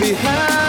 behind.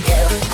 can do.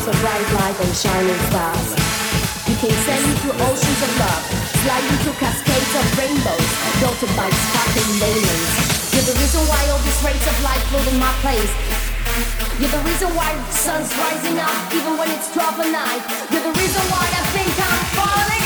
Roads of bright light and shining stars. You can sail through oceans of love, sliding through cascades of rainbows, dotted by sparkling diamonds. You're the reason why all these rays of light flow in my place. You're the reason why the sun's rising up even when it's 12 at night. You're the reason why I think I'm falling